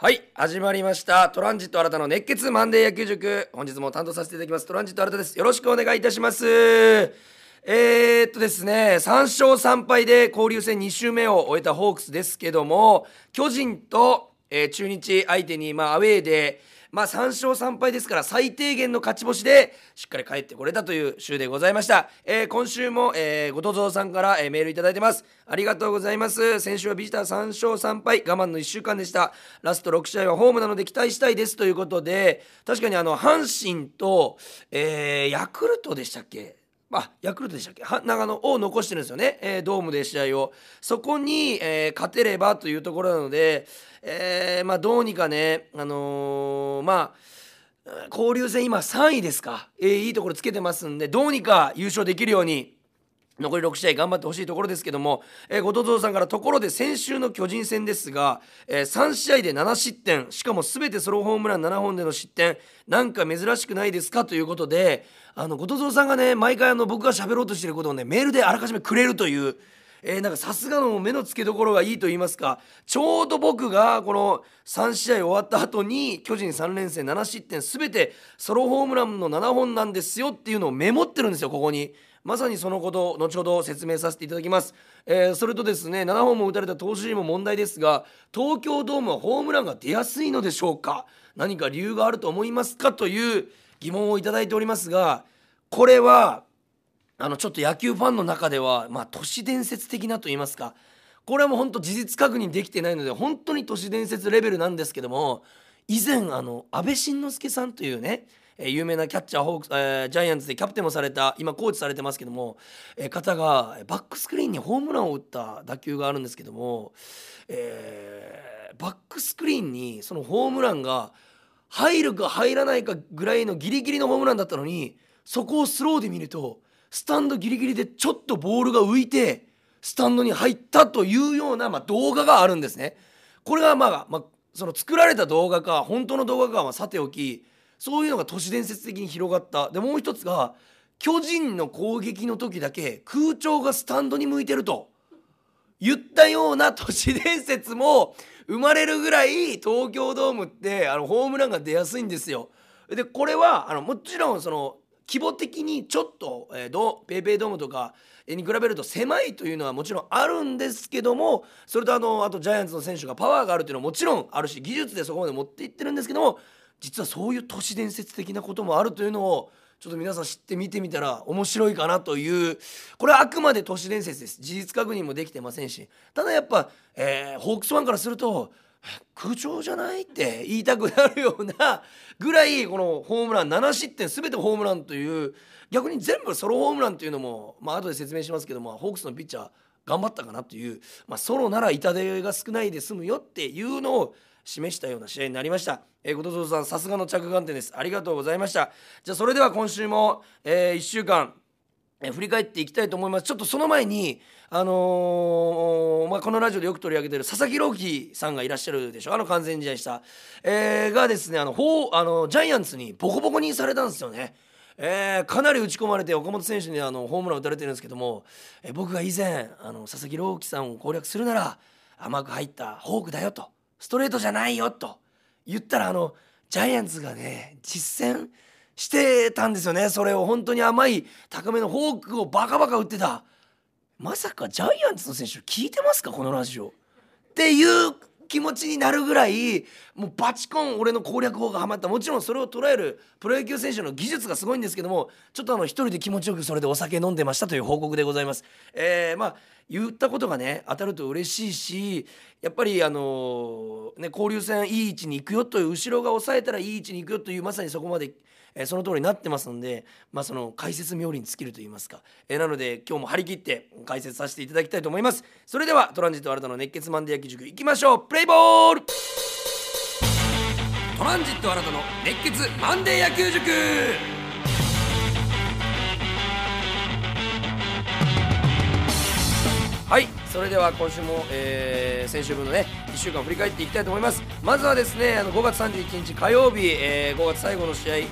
はい始まりました。トランジット新たの熱血マンデー野球塾。本日も担当させていただきます。トランジット新たです。よろしくお願いいたします。えー、っとですね3勝3敗で交流戦2週目を終えたホークスですけども巨人と、えー中日相手に、まあ、アウェーでまあ3勝3敗ですから最低限の勝ち星でしっかり帰ってこれたという週でございました、えー今週も、えー、後藤蔵さんから、えーメールいただいてます。ありがとうございます。先週はビジター3勝3敗我慢の1週間でした。ラスト6試合はホームなので期待したいですということで確かにあの阪神と、えーヤクルトでしたっけ？あヤクルトでしたっけ？長野を残してるんですよね、えードームで試合を。そこに、えー勝てればというところなので、えーまあ、どうにかね、あのまあ交流戦今3位ですか、えーいいところつけてますんでどうにか優勝できるように残り6試合頑張ってほしいところですけども、えー、後藤蔵さんからところで先週の巨人戦ですが、えー3試合で7失点しかも全てソロホームラン7本での失点なんか珍しくないですかということであの後藤蔵さんがね毎回あの僕が喋ろうとしてることをねメールであらかじめくれるという。えーなんかさすがの目の付けどころがいいと言いますかちょうど僕がこの3試合終わった後に巨人3連戦7失点全てソロホームランの7本なんですよっていうのをメモってるんですよここに。まさにそのこと後ほど説明させていただきます、えーそれとですね7本も打たれた投手陣も問題ですが東京ドームはホームランが出やすいのでしょうか？何か理由があると思いますか？という疑問をいただいておりますがこれはあのちょっと野球ファンの中ではまあ都市伝説的なと言いますか。これはもう本当事実確認できてないので本当に都市伝説レベルなんですけども以前あの安倍晋之助さんというねえ有名なキャッチャーホークス、えージャイアンツでキャプテンもされた今コーチされてますけども、え方がバックスクリーンにホームランを打った打球があるんですけども、えーバックスクリーンにそのホームランが入るか入らないかぐらいのギリギリのホームランだったのにそこをスローで見るとスタンドギリギリでちょっとボールが浮いてスタンドに入ったというような、まあ、動画があるんですね。これがまあ、まあ、その作られた動画か本当の動画かはさておきそういうのが都市伝説的に広がったでもう一つが巨人の攻撃の時だけ空調がスタンドに向いてると言ったような都市伝説も生まれるぐらい東京ドームってあのホームランが出やすいんですよ。でこれはあのもちろんその規模的にちょっと、えー、ドペイペイドームとかに比べると狭いというのはもちろんあるんですけどもそれとあのあとジャイアンツの選手がパワーがあるっていうのはもちろんあるし技術でそこまで持っていってるんですけども実はそういう都市伝説的なこともあるというのをちょっと皆さん知ってみてみたら面白いかなというこれはあくまで都市伝説です。事実確認もできてませんし。ただやっぱ、えーホークスファンからすると空調じゃないって言いたくなるようなぐらいこのホームラン7失点全てホームランという逆に全部ソロホームランというのもまあ後で説明しますけどもホークスのピッチャー頑張ったかなという、まあ、ソロなら痛手が少ないで済むよっていうのを示したような試合になりました。えー、後藤さんさすがの着眼点です。ありがとうございました。じゃあそれでは今週も、え1週間えー振り返っていきたいと思いますちょっとその前に、あのーまあ、このラジオでよく取り上げてる佐々木朗希さんがいらっしゃるでしょあの完全試合した、えーがですねあのほうあのジャイアンツにボコボコにされたんですよね。えーかなり打ち込まれて岡本選手にあのホームラン打たれてるんですけども、え僕が以前あの佐々木朗希さんを攻略するなら甘く入ったフォークだよとストレートじゃないよと言ったらあのジャイアンツがね実践してたんですよね。それを本当に甘い高めのフォークをバカバカ打ってた。まさかジャイアンツの選手聞いてますか？このラジオ。っていう気持ちになるぐらいもうバチコン俺の攻略法がハマったもちろんそれを捉えるプロ野球選手の技術がすごいんですけどもちょっとあの一人で気持ちよくそれでお酒飲んでましたという報告でございます。えーまあ言ったことがね当たると嬉しいしやっぱりあのね交流戦いい位置に行くよという後ろが抑えたらいい位置に行くよというまさにそこまで、えーその通りになってますので、まあ、その解説冥利に尽きると言いますか、えーなので今日も張り切って解説させていただきたいと思います。それではトランジット新たの熱血マンデー野球塾いきましょう。プレイボール!トランジット新たの熱血マンデー野球塾!はい。それでは今週も、えー先週分のね1週間振り返っていきたいと思います。まずはですねあの5月31日火曜日、えー5月最後の試合、え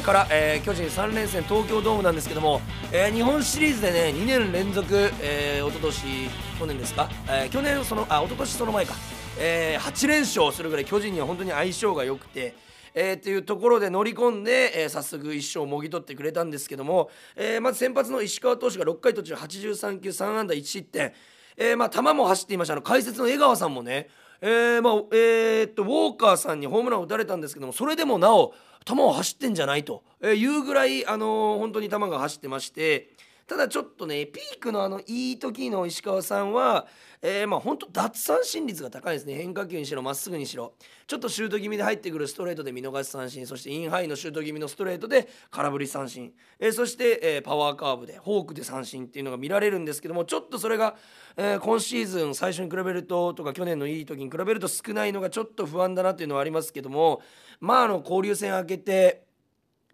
ーから、えー巨人3連戦東京ドームなんですけども、えー日本シリーズでね2年連続、えー、一昨年去年ですか、えー去年そのあ一昨年その前か。えー、8連勝するぐらい巨人には本当に相性が良くて。えー、っていうところで乗り込んで、えー、早速1勝をもぎ取ってくれたんですけども、えー、まず先発の石川投手が6回途中83球3安打1失点、えー、まあ球も走っていました。あの解説の江川さんもねえーまあえー、っとウォーカーさんにホームランを打たれたんですけどもそれでもなお球を走ってんじゃないというぐらい、あのー、本当に球が走ってましてただちょっとねピークのあのいい時の石川さんは、えー、まあ本当奪三振率が高いですね。変化球にしろまっすぐにしろ。ちょっとシュート気味で入ってくるストレートで見逃し三振。そしてインハイのシュート気味のストレートで空振り三振、えー、そして、えー、パワーカーブでフォークで三振っていうのが見られるんですけどもちょっとそれが、えー、今シーズン最初に比べるととか去年のいい時に比べると少ないのがちょっと不安だなっていうのはありますけどもまああの交流戦明けて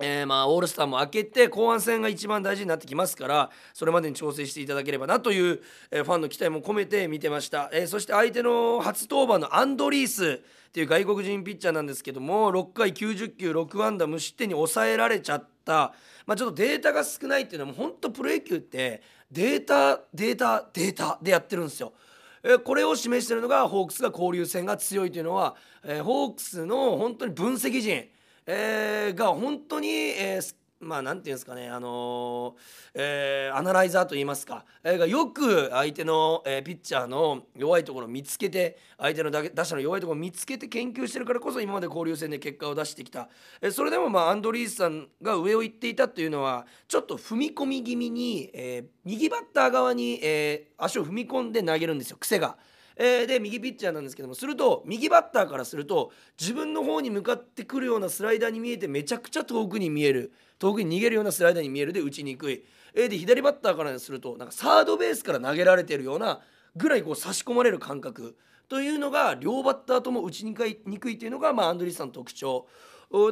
えー、まあオールスターも明けて後半戦が一番大事になってきますからそれまでに調整していただければなという、え、ファンの期待も込めて見てました、えー、そして相手の初登板のアンドリースっていう外国人ピッチャーなんですけども6回90球6安打無失点に抑えられちゃった、まあ、ちょっとデータが少ないっていうのはも本当プロ野球ってデータデータデータでやってるんですよ。これを示しているのがホークスが交流戦が強いというのは、えホークスの本当に分析陣。えー、が本当に、えー、まあなんていうんですかねあのー、えー、アナライザーといいますか、えー、がよく相手の、えー、ピッチャーの弱いところを見つけて相手の打者の弱いところを見つけて研究してるからこそ今まで交流戦で結果を出してきた、えー、それでもまあアンドリースさんが上を行っていたというのはちょっと踏み込み気味に、えー、右バッター側に、えー、足を踏み込んで投げるんですよ癖が。えー、で右ピッチャーなんですけどもすると右バッターからすると自分の方に向かってくるようなスライダーに見えてめちゃくちゃ遠くに見える遠くに逃げるようなスライダーに見えるで打ちにくい、えー、で左バッターからするとなんかサードベースから投げられてるようなぐらいこう差し込まれる感覚。というのが両バッターとも打ちにくいにくいというのが、まあ、アンドリーさんの特徴。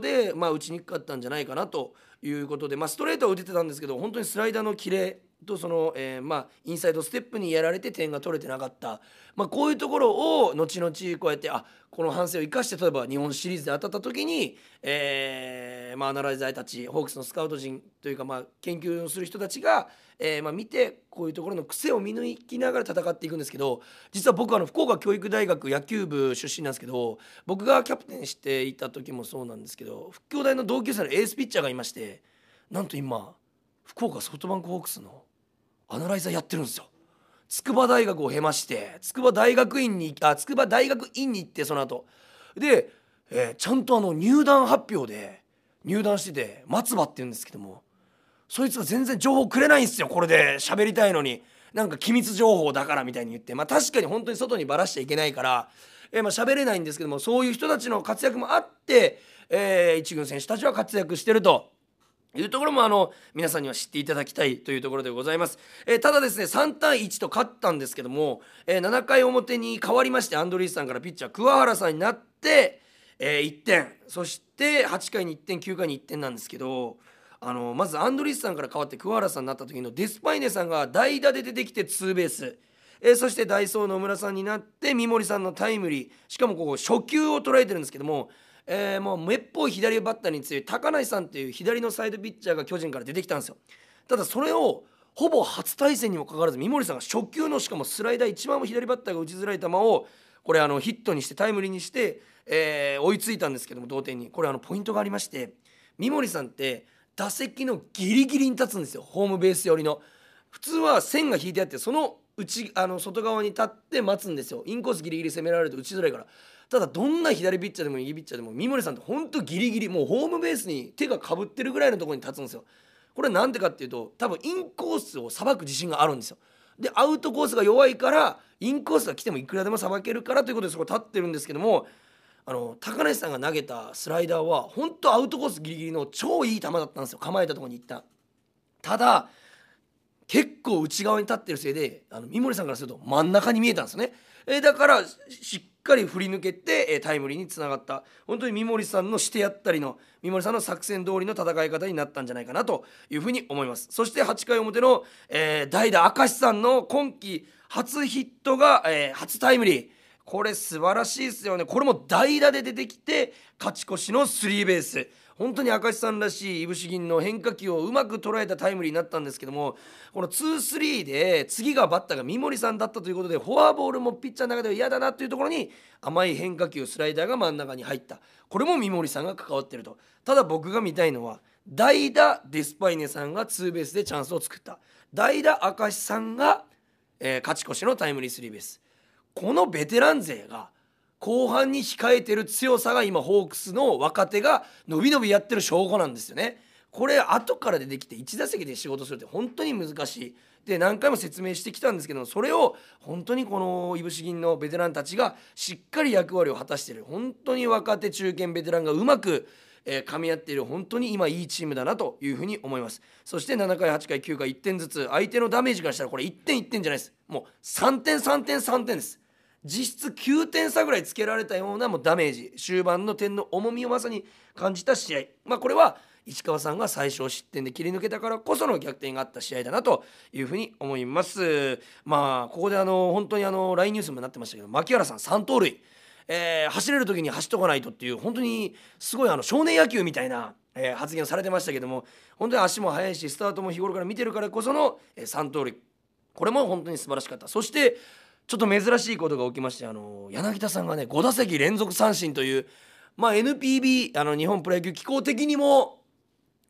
で、まあ、打ちにくかったんじゃないかなと。いうことで、まあ、ストレートは打ててたんですけど本当にスライダーのキレとその、えー、まあ、インサイドステップにやられて点が取れてなかった、まあ、こういうところを後々こうやってあこの反省を生かして例えば日本シリーズで当たった時に、えーまあ、アナライザーたちホークスのスカウト陣というか、まあ、研究をする人たちが、えーまあ、見てこういうところの癖を見抜きながら戦っていくんですけど実は僕はあの福岡教育大学野球部出身なんですけど僕がキャプテンしていた時もそうなんですけど福京大の同級生のエースピッチャーがいましてなんと今福岡ソフトバンクホークスのアナライザーやってるんですよ。筑波大学を経まして筑波大学院にあ筑波大学院に行ってその後。で、えー、ちゃんとあの入団発表で入団してて松葉って言うんですけどもそいつが全然情報くれないんですよこれで。喋りたいのに。なんか機密情報だからみたいに言って。まあ確かに本当に外にばらしちゃいけないから、えー、まあ喋れないんですけどもそういう人たちの活躍もあって、えー、一軍選手たちは活躍してると。いうところもあの皆さんには知っていただきたいというところでございます、えー、ただですね3対1と勝ったんですけども、えー、7回表に変わりましてアンドリースさんからピッチャー桑原さんになって、えー、1点。そして8回に1点9回に1点なんですけどあのまずアンドリースさんから変わって桑原さんになった時のデスパイネさんが代打で出てきてツーベース。えー、そしてダイソー野村さんになって三森さんのタイムリー。しかもここ初球を捉えてるんですけどもえー、もうめっぽい左バッターに強い高梨さんっていう左のサイドピッチャーが巨人から出てきたんですよ。ただそれをほぼ初対戦にもかかわらず三森さんが初球のしかもスライダー一番左バッターが打ちづらい球をこれあのヒットにしてタイムリーにして、えー、追いついたんですけども同点に。これあのポイントがありまして三森さんって打席のギリギリに立つんですよ。ホームベース寄りの。普通は線が引いてあってその内あの外側に立って待つんですよ。インコースギリギリ攻められると打ちづらいから。ただどんな左ピッチャーでも右ピッチャーでも三森さんってほんとギリギリもうホームベースに手がかぶってるぐらいのところに立つんですよ。これは何でかっていうと多分インコースをさばく自信があるんですよ。でアウトコースが弱いからインコースが来てもいくらでもさばけるからということでそこ立ってるんですけどもあの高梨さんが投げたスライダーは本当アウトコースギリギリの超いい球だったんですよ構えたところに行った。ただ結構内側に立ってるせいであの三森さんからすると真ん中に見えたんですよね。えだからしっかり振り抜けて、タイムリーにつながった。本当に三森さんのしてやったりの三森さんの作戦通りの戦い方になったんじゃないかなというふうに思います。そして8回表の、えー、代打明石さんの今季初ヒットが、えー、初タイムリー。これ素晴らしいですよね。これも代打で出てきて勝ち越しのスリーベース。本当に明石さんらしいいぶし銀の変化球をうまく捉えたタイムリーになったんですけどもこの2-3で次がバッターが三森さんだったということでフォアボールもピッチャーの中では嫌だなというところに甘い変化球スライダーが真ん中に入った。これも三森さんが関わってると。ただ僕が見たいのは代打デスパイネさんがツーベースでチャンスを作った。代打明石さんが、えー、勝ち越しのタイムリースリーベース。このベテラン勢が後半に控えてる強さが今ホークスの若手が伸び伸びやってる証拠なんですよね。これ後から出てきて1打席で仕事するって本当に難しい。で何回も説明してきたんですけどそれを本当にこのいぶし銀のベテランたちがしっかり役割を果たしてる。本当に若手中堅ベテランがうまくえー、噛み合っている。本当に今いいチームだなというふうに思います。そして7回8回9回1点ずつ相手のダメージからしたらこれ1点1点じゃないです。もう3点3点3点です。実質9点差ぐらいつけられたようなもうダメージ。終盤の点の重みをまさに感じた試合。まあこれは石川さんが最小失点で切り抜けたからこその逆転があった試合だなというふうに思います。まあここであの本当にあの LINE ニュースにもなってましたけど牧原さん3盗塁。えー、走れる時に走っとかないとっていう本当にすごいあの少年野球みたいな、えー、発言をされてましたけども本当に足も速いしスタートも日頃から見てるからこその、えー、3盗塁。これも本当に素晴らしかった。そしてちょっと珍しいことが起きましてあの柳田さんがね5打席連続三振というまあ NPB あの日本プロ野球機構的にも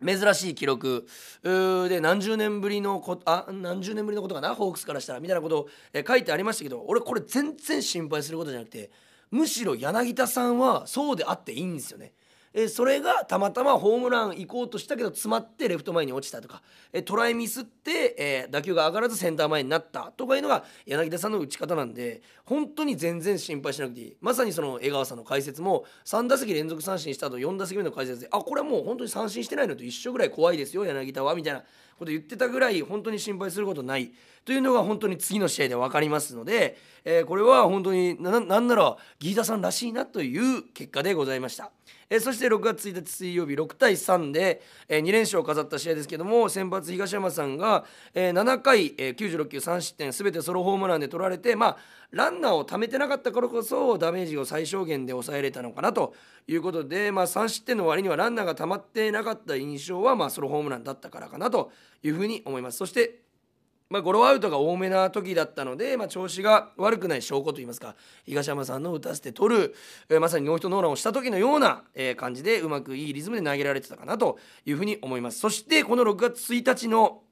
珍しい記録で何十年ぶりのこあ何十年ぶりのことかなホークスからしたらみたいなことを、書いてありましたけど俺これ全然心配することじゃなくてむしろ柳田さんはそうであっていいんですよね。えそれがたまたまホームラン行こうとしたけど詰まってレフト前に落ちたとか、えトライミスって、え打球が上がらずセンター前になったとかいうのが柳田さんの打ち方なんで本当に全然心配しなくていい。まさにその江川さんの解説も3打席連続三振した後4打席目の解説であこれはもう本当に三振してないのと一緒ぐらい怖いですよ柳田はみたいなこと言ってたぐらい本当に心配することない。というのが本当に次の試合で分かりますので、えー、これは本当になんならギータさんらしいなという結果でございました。えー、そして6月1日水曜日6対3で、えー、2連勝を飾った試合ですけども先発東山さんが、えー、7回、えー、96球3失点全てソロホームランで取られてまあランナーを貯めてなかったからこそダメージを最小限で抑えれたのかなということで、まあ、3失点の割にはランナーが溜まってなかった印象は、まあ、ソロホームランだったからかなというふうに思います。そしてまあ、ゴロアウトが多めな時だったので、まあ、調子が悪くない証拠といいますか東山さんの打たせて取る、えー、まさにノーヒットノーランをした時のような、えー、感じでうまくいいリズムで投げられてたかなというふうに思います。そしてこの6月1日の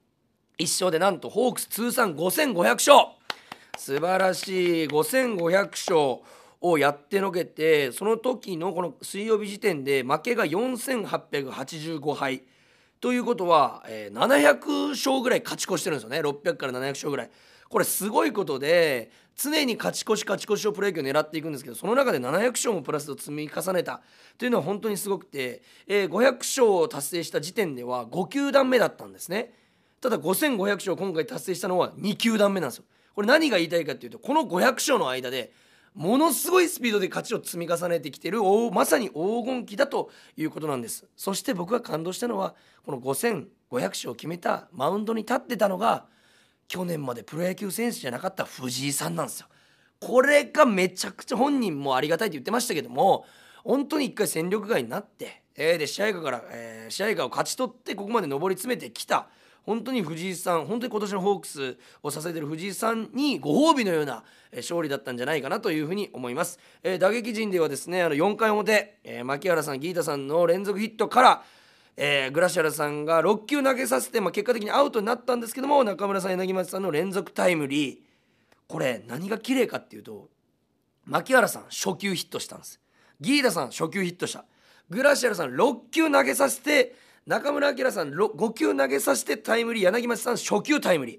1勝でなんとホークス通算5500勝。素晴らしい。5500勝をやってのけてその時のこの水曜日時点で負けが4885敗。ということは、えー、700勝ぐらい勝ち越してるんですよね。600から700勝ぐらい。これすごいことで常に勝ち越し勝ち越しをプロ野球を狙っていくんですけどその中で700勝もプラスを積み重ねた。というのは本当にすごくて、えー、500勝を達成した時点では5球団目だったんですね。ただ5500勝今回達成したのは2球団目なんですよ。これ何が言いたいかっていうとこの500勝の間でものすごいスピードで勝ちを積み重ねてきてるまさに黄金期だということなんです。そして僕が感動したのはこの5500勝を決めたマウンドに立ってたのが去年までプロ野球選手じゃなかった藤井さんなんですよ。これがめちゃくちゃ本人もありがたいと言ってましたけども本当に一回戦力外になって、えー、で試合から、え、試合を勝ち取ってここまで上り詰めてきた。本当に藤井さん本当に今年のホークスを支えている藤井さんにご褒美のような勝利だったんじゃないかなというふうに思います、えー、打撃陣ではですねあの4回表、えー、牧原さんギータさんの連続ヒットからえー、グラシアルさんが6球投げさせて、まあ、結果的にアウトになったんですけども中村さん柳町さんの連続タイムリー。これ何が綺麗かっていうと牧原さん初球ヒットしたんです。ギータさん初球ヒットした。グラシアルさん6球投げさせて中村晃さん5球投げさせてタイムリー柳町さん初球タイムリー。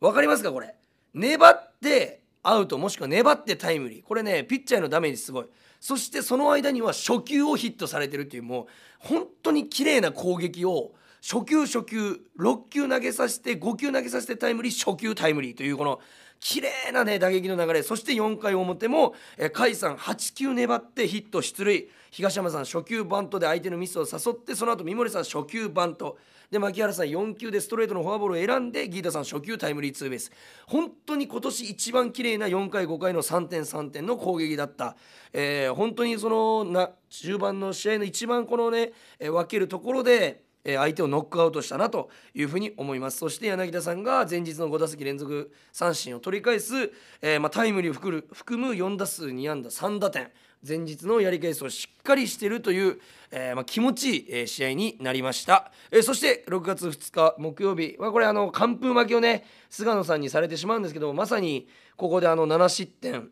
分かりますかこれ？粘ってアウトもしくは粘ってタイムリー。これねピッチャーのダメージすごい。そしてその間には初球をヒットされてるっていうもう本当に綺麗な攻撃を初球初球6球投げさせて5球投げさせてタイムリー初球タイムリーというこの綺麗なね打撃の流れ。そして4回表も、甲斐さん8球粘ってヒット出塁。東山さん初球バントで相手のミスを誘ってその後三森さん初球バント。で牧原さん4球でストレートのフォアボールを選んでギータさん初球タイムリーツーベース。本当に今年一番綺麗な4回5回の3点3点の攻撃だった、えー、本当にそのな中盤の試合の一番このね、えー、分けるところで相手をノックアウトしたなというふうに思います。そして柳田さんが前日の5打席連続三振を取り返す、えー、まあ、タイムリーを含む4打数2安打3打点。前日のやり返しをしっかりしているという、えー、まあ、気持ちいい、え試合になりました、えー、そして6月2日木曜日。はこれあの完封負けをね菅野さんにされてしまうんですけどまさにここであの7失点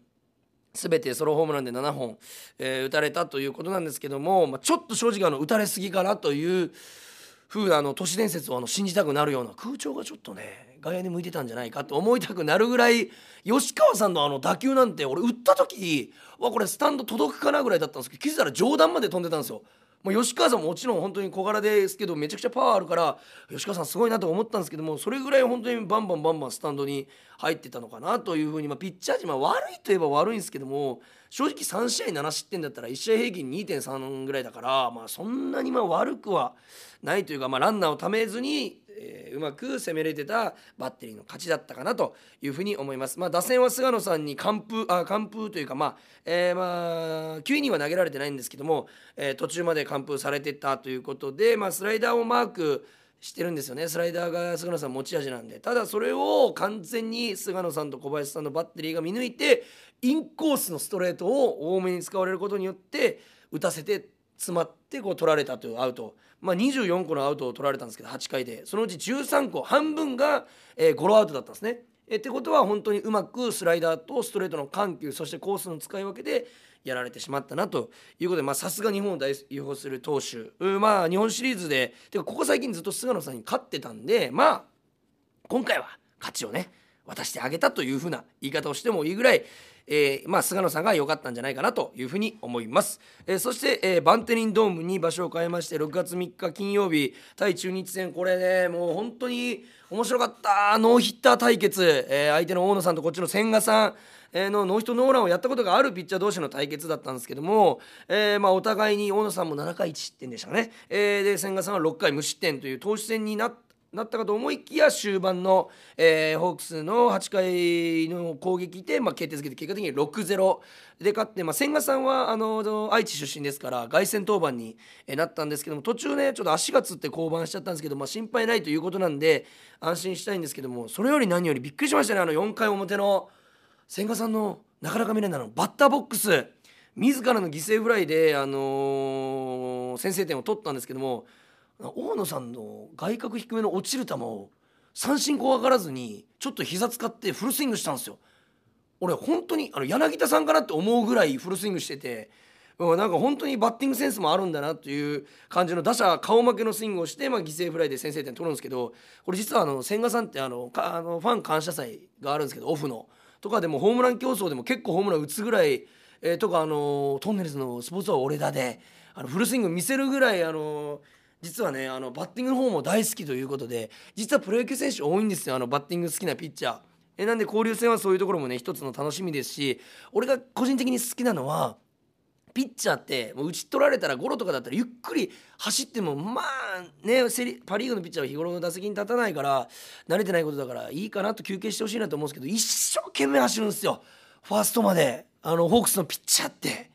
全てソロホームランで7本、えー、打たれたということなんですけども、まあ、ちょっと正直あの打たれすぎかなという風なあの都市伝説をあの信じたくなるような空調がちょっとね外野に向いてたんじゃないかと思いたくなるぐらい吉川さんのあの打球なんて俺打った時わこれスタンド届くかなぐらいだったんですけど気づいたら上段まで飛んでたんですよ。もう吉川さんももちろん本当に小柄ですけどめちゃくちゃパワーあるから吉川さんすごいなと思ったんですけどもそれぐらい本当にバンバンバンバンスタンドに入ってたのかなというふうに、まあ、ピッチャー陣、まあ、悪いといえば悪いんですけども正直3試合7失点だったら1試合平均2.3ぐらいだから、まあ、そんなにまあ悪くはないというか、まあ、ランナーをためずにえー、うまく攻めれてたバッテリーの勝ちだったかなというふうに思います。まあ、打線は菅野さんに完封あ完封というか、まあえー、まあ9イニングは投げられてないんですけども、えー、途中まで完封されてたということで、まあ、スライダーをマークしてるんですよね。スライダーが菅野さん持ち味なんで。ただそれを完全に菅野さんと小林さんのバッテリーが見抜いてインコースのストレートを多めに使われることによって打たせて詰まってこう取られたというアウト、まあ、24個のアウトを取られたんですけど8回でそのうち13個半分が、えー、ゴロアウトだったんですね。えってことは本当にうまくスライダーとストレートの緩急そしてコースの使い分けでやられてしまったなということでさすが日本を代表する投手まあ日本シリーズでてかここ最近ずっと菅野さんに勝ってたんでまあ今回は勝ちをね渡してあげたというふうな言い方をしてもいいぐらいえー、まあ、菅野さんが良かったんじゃないかなというふうに思います、えー、そして、えー、バンテリンドームに場所を変えまして6月3日金曜日対中日戦これねもう本当に面白かったノーヒッター対決、え相手の大野さんとこっちの千賀さんのノーヒットノーランをやったことがあるピッチャー同士の対決だったんですけども、えー、まあお互いに大野さんも7回1失点でしたね、えー、で千賀さんは6回無失点という投手戦にななったかと思いきや終盤の、えー、ホークスの8回の攻撃で、まあ、決定づけて結果的に6-0で勝って、まあ、千賀さんはあの愛知出身ですから凱旋登板になったんですけども途中ねちょっと足がつって降板しちゃったんですけど、まあ、心配ないということなんで安心したいんですけどもそれより何よりびっくりしましたねあの4回表の千賀さんのなかなか見れないのバッターボックス。自らの犠牲フライで、あのー、先制点を取ったんですけども大野さんの外角低めの落ちる球を三振怖がらずにちょっと膝使ってフルスイングしたんですよ。俺本当にあの柳田さんかなって思うぐらいフルスイングしてて、うん、なんか本当にバッティングセンスもあるんだなという感じの打者顔負けのスイングをして、まあ、犠牲フライで先制点取るんですけどこれ実はあの千賀さんってあのかあのファン感謝祭があるんですけどオフのとかでもホームラン競争でも結構ホームラン打つぐらい、えー、とかあのトンネルズのスポーツは俺だであのフルスイング見せるぐらいあの実はねあのバッティングの方も大好きということで実はプロ野球選手多いんですよあのバッティング好きなピッチャー。えなんで交流戦はそういうところもね一つの楽しみですし俺が個人的に好きなのはピッチャーってもう打ち取られたらゴロとかだったらゆっくり走ってもまあねパ・リーグのピッチャーは日頃の打席に立たないから慣れてないことだからいいかなと休憩してほしいなと思うんですけど一生懸命走るんですよ。ファーストまで。あのホークスのピッチャーって。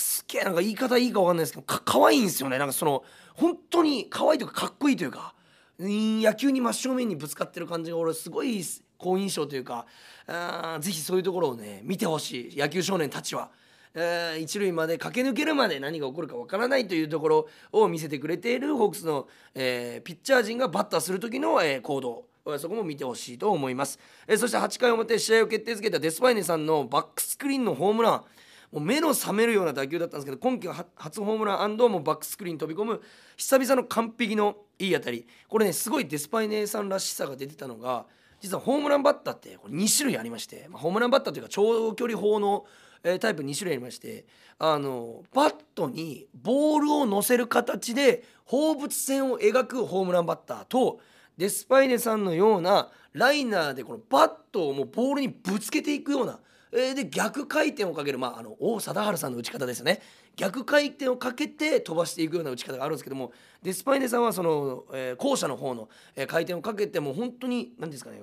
すげえなんか言い方いいか分かんないですけどか可愛いんですよね。なんかその本当に可愛いというかかっこいいというか野球に真正面にぶつかってる感じが俺すごい好印象というかあぜひそういうところをね見てほしい。野球少年たちは。えー、一塁まで駆け抜けるまで何が起こるかわからないというところを見せてくれているホークスの、えー、ピッチャー陣がバッターする時の、えー、行動。そこも見てほしいと思います、えー、そして8回表試合を決定づけたデスパイネさんのバックスクリーンのホームラン。もう目の覚めるような打球だったんですけど今季は初ホームランもバックスクリーン飛び込む久々の完璧のいい当たり。これねすごいデスパイネさんらしさが出てたのが実はホームランバッターってこれ2種類ありまして、まあ、ホームランバッターというか長距離砲の、えタイプ2種類ありましてあのバットにボールを乗せる形で放物線を描くホームランバッターとデスパイネさんのようなライナーでこのバットをもうボールにぶつけていくような、え、で逆回転をかける、まあ、あの王貞治さんの打ち方ですよね。逆回転をかけて飛ばしていくような打ち方があるんですけどもデスパイネさんはその、えー、後者の方の、えー、回転をかけても本当に何ですかね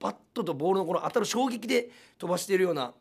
バットとボールのこの当たる衝撃で飛ばしているような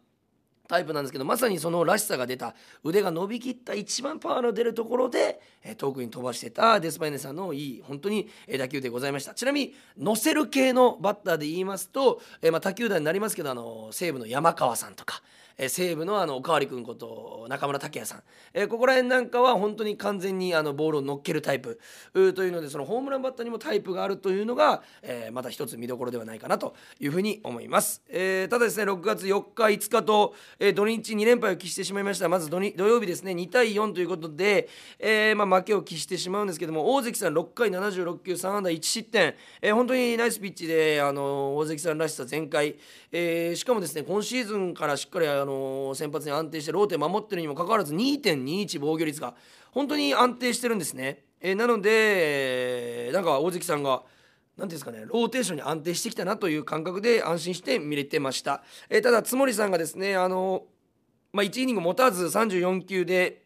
タイプなんですけどまさにそのらしさが出た。腕が伸びきった一番パワーの出るところで、え遠くに飛ばしてた。デスパイネさんのいい本当に打球でございました。ちなみに乗せる系のバッターで言いますと、えまあ、他球団になりますけどあの西武の山川さんとか。え西武のあのおかわり君こと中村拓也さん、えここら辺なんかは本当に完全にあのボールを乗っけるタイプ。というのでそのホームランバッターにもタイプがあるというのが、えまた一つ見どころではないかなというふうに思います、えただですね6月4日5日と、え土日2連敗を喫してしまいました。まず土曜日ですね2対4ということで、え、ま、負けを喫してしまうんですけども大関さん6回76球3安打1失点、え、本当にナイスピッチであの大関さんらしさ全開、えー、しかもですね今シーズンからしっかりあの先発に安定してローテ守ってるにもかかわらず2.21防御率が本当に安定してるんですね。えー、なのでなんか大関さんが何ですかねローテーションに安定してきたなという感覚で安心して見れてました、え、ただ津森さんがですねあの、まあ、1イニング持たず34球で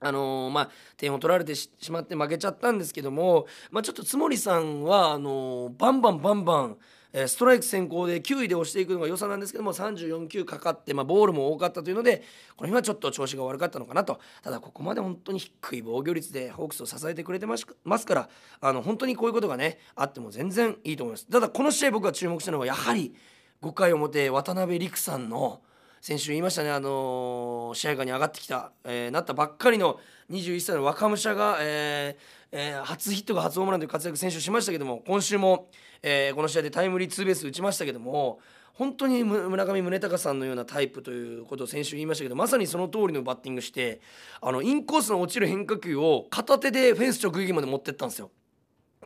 あのー、まあ、点を取られてしまって負けちゃったんですけども、まあ、ちょっと津森さんはあのー、バンバンバンバンストライク先行で9位で押していくのが良さなんですけども34球かかって、まあ、ボールも多かったというのでこの日はちょっと調子が悪かったのかなと。ただここまで本当に低い防御率でホークスを支えてくれてますからあの本当にこういうことがねあっても全然いいと思います。ただこの試合僕が注目したのはやはり5回表渡辺陸さんの先週言いましたね、あのー、試合下に上がってきた、えー、なったばっかりの21歳の若武者が、えーえー、初ヒットが初ホームランという活躍選手しましたけども今週も、えー、この試合でタイムリーツーベース打ちましたけども本当に村上宗隆さんのようなタイプということを先週言いましたけどまさにその通りのバッティングしてあのインコースの落ちる変化球を片手でフェンス直撃まで持ってったんですよ。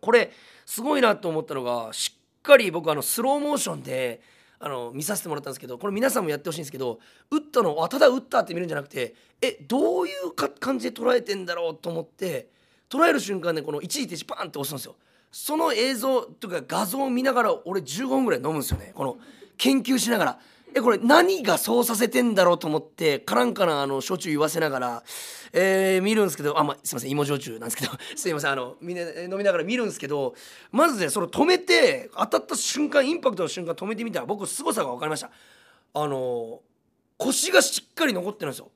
これすごいなと思ったのがしっかり僕あのスローモーションであの見させてもらったんですけどこれ皆さんもやってほしいんですけど打ったのあただ打ったって見るんじゃなくてえどういう感じで捉えてんだろうと思って捉える瞬間でこの一時停止パンって押すんですよ。その映像とか画像を見ながら俺15分ぐらい飲むんですよねこの研究しながらえこれ何がそうさせてんだろうと思ってカランカランあの焼酎言わせながら、えー、見るんですけどあ、まあ、すいません芋焼酎なんですけど すいませんあのみんな飲みながら見るんですけどまずねその止めて当たった瞬間インパクトの瞬間止めてみたら僕凄さが分かりました。あの腰がしっかり残ってるんですよ。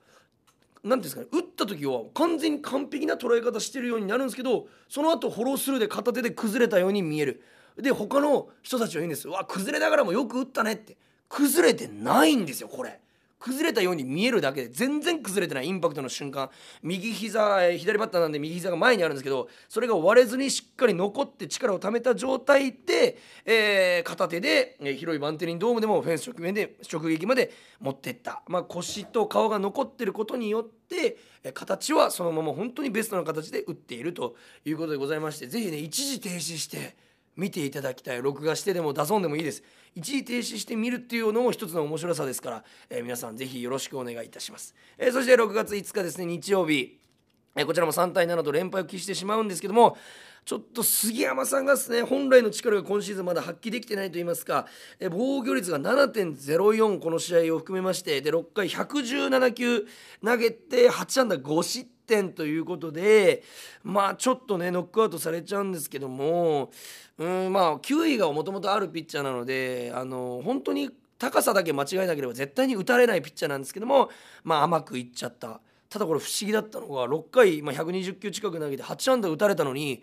何ですかね打った時は完全に完璧な捉え方してるようになるんですけどその後フォロースルーで片手で崩れたように見える。で他の人たちは言うんです。うわ崩れながらもよく打ったねって。崩れてないんですよこれ。崩れたように見えるだけで。全然崩れてない。インパクトの瞬間。右膝左バッターなんで右膝が前にあるんですけどそれが割れずにしっかり残って力をためた状態で、えー、片手で、えー、広いバンテリンドームでもフェンス直面で直撃まで持っていった、まあ、腰と顔が残ってることによって、えー、形はそのまま本当にベストな形で打っているということでございまして是非ね一時停止して見ていただきたい。録画してでも出そうでもいいです。一時停止して見るっていうのも一つの面白さですから、えー、皆さんぜひよろしくお願いいたします、えー、そして6月5日ですね日曜日、えー、こちらも3対7と連敗を喫してしまうんですけどもちょっと杉山さんがですね本来の力が今シーズンまだ発揮できてないと言いますか、え防御率が7.04この試合を含めましてで6回117球投げて8安打5失点。点ということでまあちょっとねノックアウトされちゃうんですけどもうんまあ球威がもともとあるピッチャーなのであの本当に高さだけ間違えなければ絶対に打たれないピッチャーなんですけどもまあ甘くいっちゃったただこれ不思議だったのが6回、まあ、120球近く投げて8安打打たれたのに、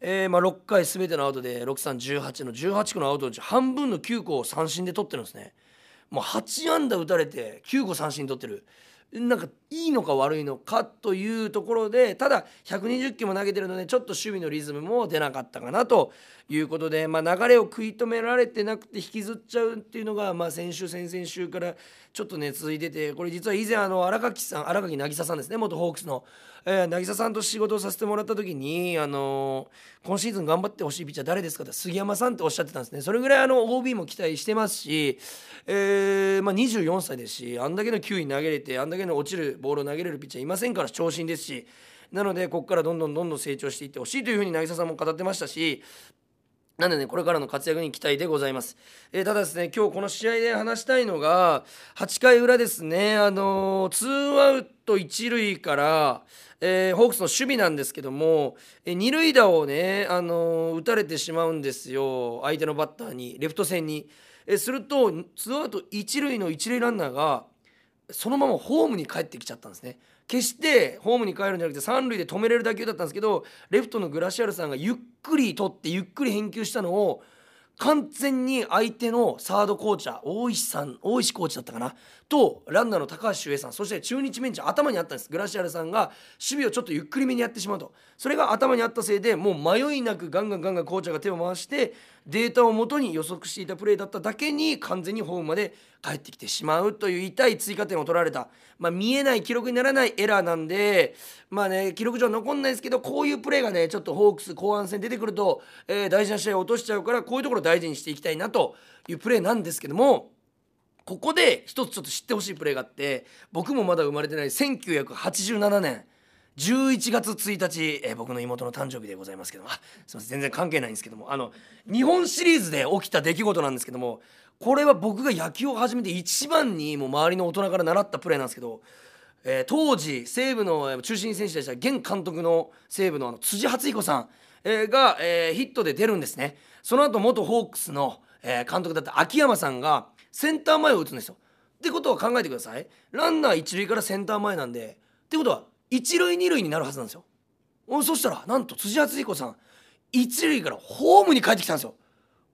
えー、まあ6回全てのアウトで6318の18個のアウトのうち半分の9個を三振で取ってるんですね。もう8安打打たれて9個三振取ってる。なんかいいのか悪いのかというところでただ120球も投げてるのでちょっと守備のリズムも出なかったかなということで、まあ、流れを食い止められてなくて引きずっちゃうっていうのが、まあ、先週先々週からちょっとね続いててこれ実は以前あの荒垣さん荒垣渚さんですね元ホークスの、えー、渚さんと仕事をさせてもらった時に、あのー、今シーズン頑張ってほしいピッチャー誰ですかって杉山さんっておっしゃってたんですね。それぐらいあの OB も期待してますし、えーまあ、24歳ですしあんだけの球威投げれてあんだけの落ちるボールを投げれるピッチャーいませんから長身ですしなのでここからどんどんどんどん成長していってほしいというふうに渚さんも語ってましたしなんでね、これからの活躍に期待でございます。えーただですね、今日この試合で話したいのが、8回裏ですね、あのー、ツーアウト1塁から、えーホークスの守備なんですけども、えー二塁打をね、あのー打たれてしまうんですよ、相手のバッターに、レフト線に。えすると、ツーアウト1塁の1塁ランナーが、そのままホームに帰ってきちゃったんですね決してホームに帰るんじゃなくて三塁で止めれる打球だったんですけどレフトのグラシアルさんがゆっくり取ってゆっくり返球したのを完全に相手のサードコーチャー大石さん大石コーチだったかなとランナーの高橋周平さんそして中日ベンチ頭にあったんです。グラシアルさんが守備をちょっとゆっくりめにやってしまうと。それが頭にあったせいでもう迷いなくガンガンガンガンコーチャーが手を回してデータをもとに予測していたプレーだっただけに完全にホームまで帰ってきてしまうという痛い追加点を取られた、まあ、見えない記録にならないエラーなんでまあね記録上残んないですけどこういうプレーがねちょっとホークス後半戦出てくると、えー大事な試合を落としちゃうからこういうところを大事にしていきたいなというプレーなんですけどもここで一つちょっと知ってほしいプレーがあって僕もまだ生まれてない1987年。11月1日、えー僕の妹の誕生日でございますけども。すいません。全然関係ないんですけども。あの日本シリーズで起きた出来事なんですけどもこれは僕が野球を始めて一番にもう周りの大人から習ったプレーなんですけど、えー当時西武の中心選手でした現監督の西武のあの辻初彦さん、えが、えヒットで出るんですね。その後元ホークスの、え監督だった秋山さんがセンター前を打つんですよ。ってことは考えてください。ランナー一塁からセンター前なんで。ってことは一塁二塁になるはずなんですよ。そしたらなんと辻敦彦さん一塁からホームに帰ってきたんですよ。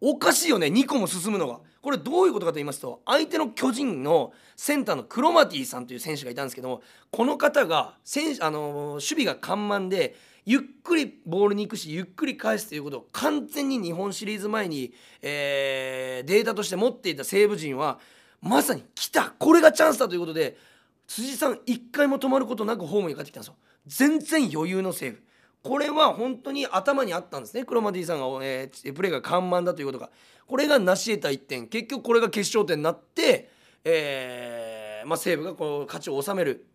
おかしいよね2個も進むのが。これどういうことかと言いますと相手の巨人のセンターのクロマティさんという選手がいたんですけどもこの方が選手あの守備が緩慢でゆっくりボールに行くしゆっくり返すということを完全に日本シリーズ前に、えーデータとして持っていた西武陣はまさに来たこれがチャンスだということで辻さん一回も止まることなくホームに帰ってきたんですよ。全然余裕のセーフ。これは本当に頭にあったんですね。クロマティさんが、えープレーが緩慢だということが。これが成し得た1点。結局これが決勝点になって、えーまあ、西武がこう勝ちを収める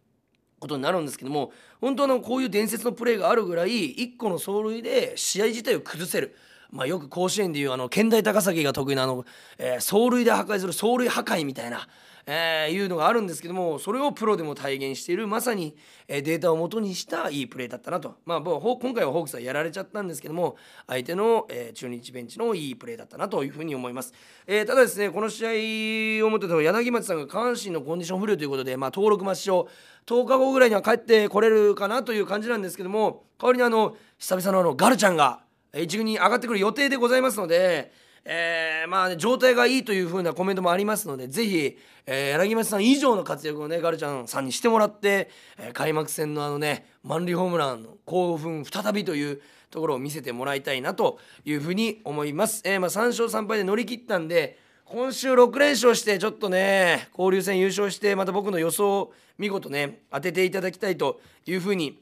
ことになるんですけども本当のこういう伝説のプレーがあるぐらい1個の走塁で試合自体を崩せる。まあ、よく甲子園でいうあの県大高崎が得意なあの、えー走塁で破壊する走塁破壊みたいな、えーいうのがあるんですけどもそれをプロでも体現しているまさに、えーデータを元にしたいいプレーだったなと、まあ、今回はホークスはやられちゃったんですけども相手の、えー中日ベンチのいいプレーだったなというふうに思います、えーただですねこの試合をもって柳町さんが下半身のコンディション不良ということで、まあ、登録抹消10日後ぐらいには帰ってこれるかなという感じなんですけども代わりにあの久々のあのガルちゃんがえー一軍に上がってくる予定でございますので、えーまあね、状態がいいというふうなコメントもありますのでぜひ、えー柳町さん以上の活躍をねガルちゃんさんにしてもらって、えー開幕戦のあのね満塁ホームランの興奮再びというところを見せてもらいたいなというふうに思います。えーまあ、3勝3敗で乗り切ったんで今週6連勝してちょっとね交流戦優勝してまた僕の予想を見事ね当てていただきたいというふうに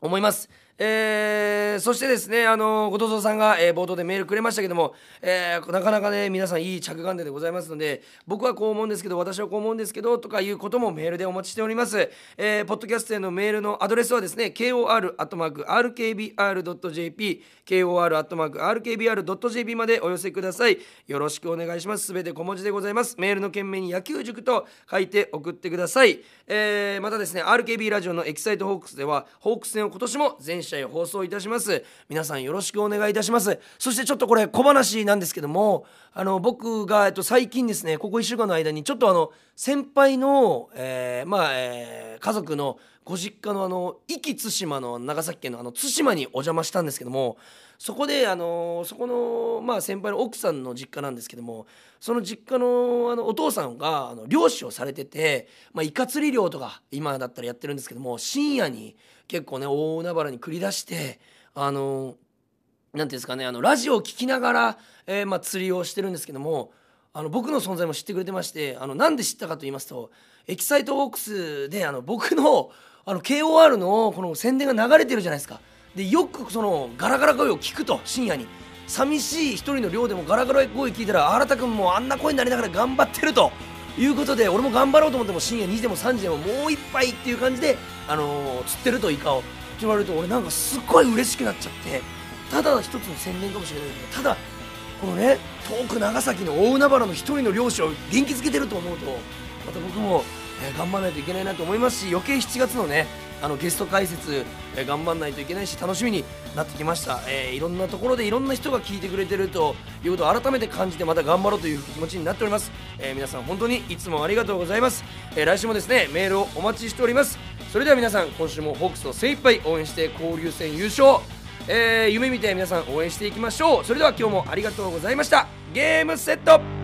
思います。えーそしてですね、あの後藤蔵さんが、えー冒頭でメールくれましたけども、えーなかなかね皆さんいい着眼点でございますので僕はこう思うんですけど私はこう思うんですけどとかいうこともメールでお待ちしております、えーポッドキャストへのメールのアドレスはですね kor.rkbr.jp kor.rkbr.jp までお寄せください。よろしくお願いします。すべて小文字でございます。メールの件名に野球塾と書いて送ってください、えーまたですね RKB ラジオのエキサイトホークスではホークス戦を今年も全試合放送いたします。皆さんよろしくお願いいたします。そしてちょっとこれ小話なんですけどもあの僕が、えっと、最近ですねここ1週間の間にちょっとあの先輩の、えーまあ、えー家族のご実家のあの壱岐対馬の長崎県のあの対馬にお邪魔したんですけどもそこであのそこの、まあ、先輩の奥さんの実家なんですけどもその実家のあのお父さんがあの漁師をされてて、まあ、イカ釣り漁とか今だったらやってるんですけども深夜に結構ね大海原に繰り出してあのなんていうんですかねあのラジオを聞きながら、えまあ、釣りをしてるんですけどもあの僕の存在も知ってくれてましてあのなんで知ったかと言いますとエキサイトオークスであの僕のあの KOR のこの宣伝が流れてるじゃないですか。でよくそのガラガラ声を聞くと深夜に。寂しい一人の寮でもガラガラ声聞いたら新田君もあんな声になりながら頑張ってるということで俺も頑張ろうと思っても深夜2時でも3時でももう一杯っていう感じで、あのー釣ってるとイカをって言われると俺なんかすっごい嬉しくなっちゃってただ一つの宣伝かもしれないけどただこのね遠く長崎の大海原の一人の漁師を元気づけてると思うとまた僕も、えー頑張らないといけないなと思いますし余計7月のねあのゲスト解説、えー頑張らないといけないし楽しみになってきました、えーいろんなところでいろんな人が聞いてくれてるということを改めて感じてまた頑張ろうという気持ちになっております、えー皆さん本当にいつもありがとうございます、え来週もですねメールをお待ちしております。それでは皆さん今週もホークスを精一杯応援して交流戦優勝。え夢見て皆さん応援していきましょう。それでは今日もありがとうございました。ゲームセット